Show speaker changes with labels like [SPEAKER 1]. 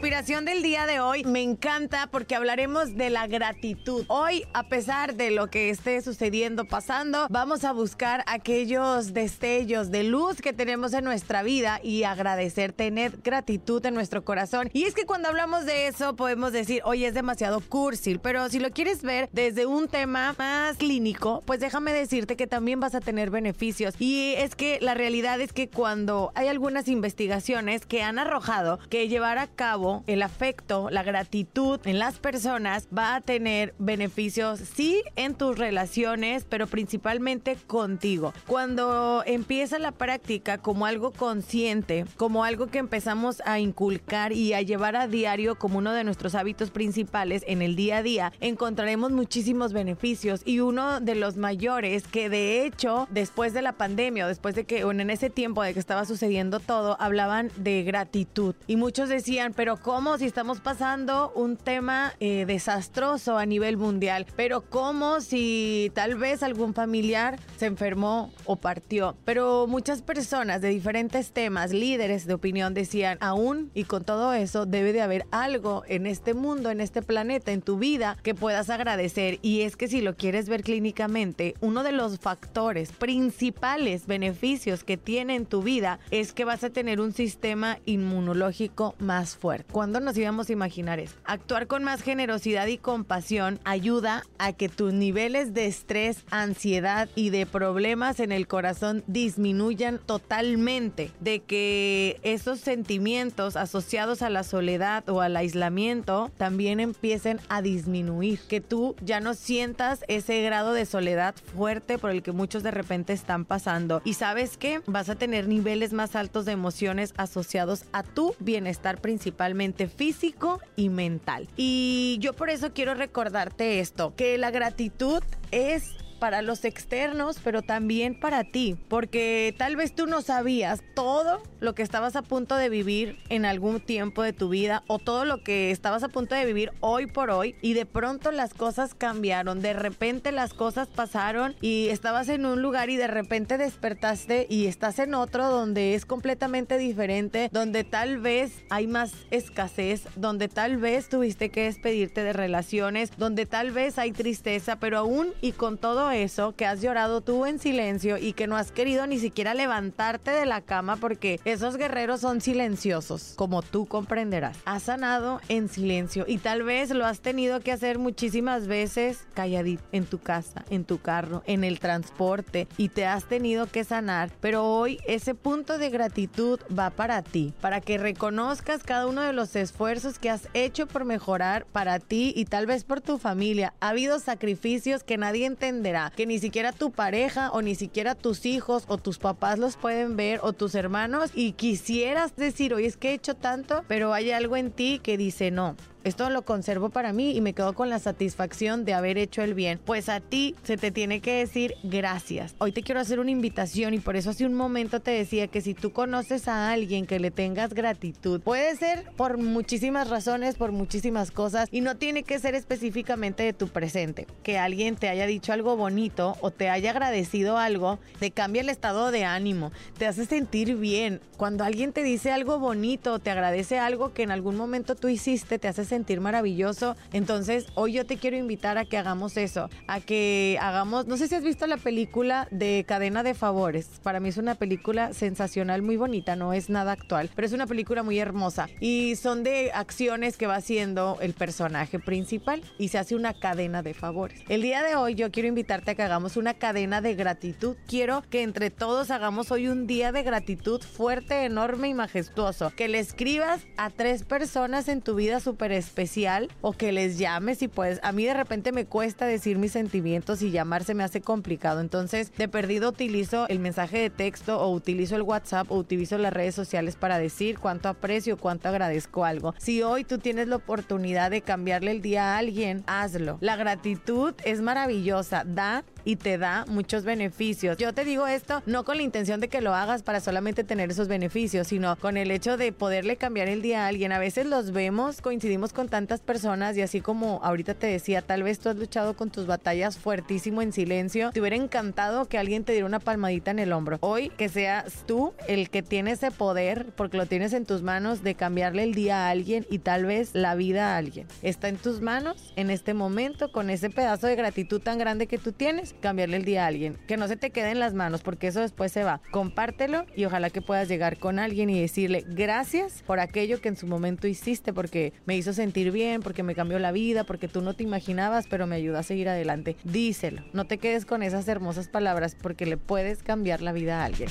[SPEAKER 1] Inspiración del día de hoy me encanta porque hablaremos de la gratitud. Hoy, a pesar de lo que esté sucediendo, pasando, vamos a buscar aquellos destellos de luz que tenemos en nuestra vida y agradecer, tener gratitud en nuestro corazón. Y es que cuando hablamos de eso podemos decir, oye, es demasiado cursi, pero si lo quieres ver desde un tema más clínico, pues déjame decirte que también vas a tener beneficios. Y es que la realidad es que cuando hay algunas investigaciones que han arrojado que llevar a cabo el afecto, la gratitud en las personas va a tener beneficios, sí, en tus relaciones, pero principalmente contigo. Cuando empieza la práctica como algo consciente, como algo que empezamos a inculcar y a llevar a diario como uno de nuestros hábitos principales en el día a día, encontraremos muchísimos beneficios y uno de los mayores que de hecho después de la pandemia o después de que, en ese tiempo de que estaba sucediendo todo, hablaban de gratitud y muchos decían, pero ¿cómo si estamos pasando un tema eh, desastroso a nivel mundial? Pero ¿cómo si tal vez algún familiar se enfermó o partió? Pero muchas personas de diferentes temas, líderes de opinión, decían, aún y con todo eso, debe de haber algo en este mundo, en este planeta, en tu vida, que puedas agradecer. Y es que si lo quieres ver clínicamente, uno de los factores principales beneficios que tiene en tu vida es que vas a tener un sistema inmunológico más fuerte. ¿Cuándo nos íbamos a imaginar eso? Actuar con más generosidad y compasión ayuda a que tus niveles de estrés, ansiedad y de problemas en el corazón disminuyan totalmente. De que esos sentimientos asociados a la soledad o al aislamiento también empiecen a disminuir. Que tú ya no sientas ese grado de soledad fuerte por el que muchos de repente están pasando. Y sabes que vas a tener niveles más altos de emociones asociados a tu bienestar principalmente físico y mental. Y yo por eso quiero recordarte esto, que la gratitud es para los externos, pero también para ti, porque tal vez tú no sabías todo lo que estabas a punto de vivir en algún tiempo de tu vida o todo lo que estabas a punto de vivir hoy por hoy y de pronto las cosas cambiaron, de repente las cosas pasaron y estabas en un lugar y de repente despertaste y estás en otro donde es completamente diferente, donde tal vez hay más escasez, donde tal vez tuviste que despedirte de relaciones, donde tal vez hay tristeza, pero aún y con todo eso, que has llorado tú en silencio y que no has querido ni siquiera levantarte de la cama porque esos guerreros son silenciosos, como tú comprenderás. Has sanado en silencio y tal vez lo has tenido que hacer muchísimas veces calladito en tu casa, en tu carro, en el transporte y te has tenido que sanar. Pero hoy ese punto de gratitud va para ti, para que reconozcas cada uno de los esfuerzos que has hecho por mejorar para ti y tal vez por tu familia. Ha habido sacrificios que nadie entenderá que ni siquiera tu pareja o ni siquiera tus hijos o tus papás los pueden ver o tus hermanos y quisieras decir, oye, es que he hecho tanto, pero hay algo en ti que dice no esto lo conservo para mí y me quedo con la satisfacción de haber hecho el bien. Pues a ti se te tiene que decir gracias. Hoy te quiero hacer una invitación y por eso hace un momento te decía que si tú conoces a alguien que le tengas gratitud, puede ser por muchísimas razones, por muchísimas cosas y no tiene que ser específicamente de tu presente. Que alguien te haya dicho algo bonito o te haya agradecido algo, te cambia el estado de ánimo, te hace sentir bien. Cuando alguien te dice algo bonito, te agradece algo que en algún momento tú hiciste, te hace sentir maravilloso. Entonces, hoy yo te quiero invitar a que hagamos eso, a que hagamos, no sé si has visto la película de Cadena de Favores. Para mí es una película sensacional, muy bonita, no es nada actual, pero es una película muy hermosa. Y son de acciones que va haciendo el personaje principal y se hace una cadena de favores. El día de hoy yo quiero invitarte a que hagamos una cadena de gratitud. Quiero que entre todos hagamos hoy un día de gratitud fuerte, enorme y majestuoso. Que le escribas a tres personas en tu vida súper especial o que les llames y pues a mí de repente me cuesta decir mis sentimientos y llamarse me hace complicado. Entonces, de perdido utilizo el mensaje de texto o utilizo el WhatsApp o utilizo las redes sociales para decir cuánto aprecio, cuánto agradezco algo. Si hoy tú tienes la oportunidad de cambiarle el día a alguien, hazlo. La gratitud es maravillosa, da y te da muchos beneficios. Yo te digo esto no con la intención de que lo hagas para solamente tener esos beneficios, sino con el hecho de poderle cambiar el día a alguien. A veces los vemos, coincidimos con tantas personas y así como ahorita te decía, tal vez tú has luchado con tus batallas fuertísimo en silencio. Te hubiera encantado que alguien te diera una palmadita en el hombro. Hoy que seas tú el que tiene ese poder, porque lo tienes en tus manos, de cambiarle el día a alguien y tal vez la vida a alguien. Está en tus manos en este momento, con ese pedazo de gratitud tan grande que tú tienes, cambiarle el día a alguien. Que no se te quede en las manos, porque eso después se va. Compártelo y ojalá que puedas llegar con alguien y decirle gracias por aquello que en su momento hiciste, porque me hizo sentir bien, porque me cambió la vida, porque tú no te imaginabas, pero me ayudó a seguir adelante. Díselo, no te quedes con esas hermosas palabras porque le puedes cambiar la vida a alguien.